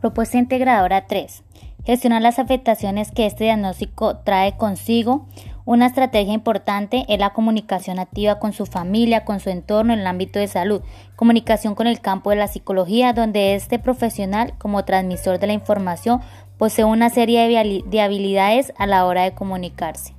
Propuesta integradora 3. Gestionar las afectaciones que este diagnóstico trae consigo. Una estrategia importante es la comunicación activa con su familia, con su entorno en el ámbito de salud, comunicación con el campo de la psicología, donde este profesional, como transmisor de la información, posee una serie de habilidades a la hora de comunicarse.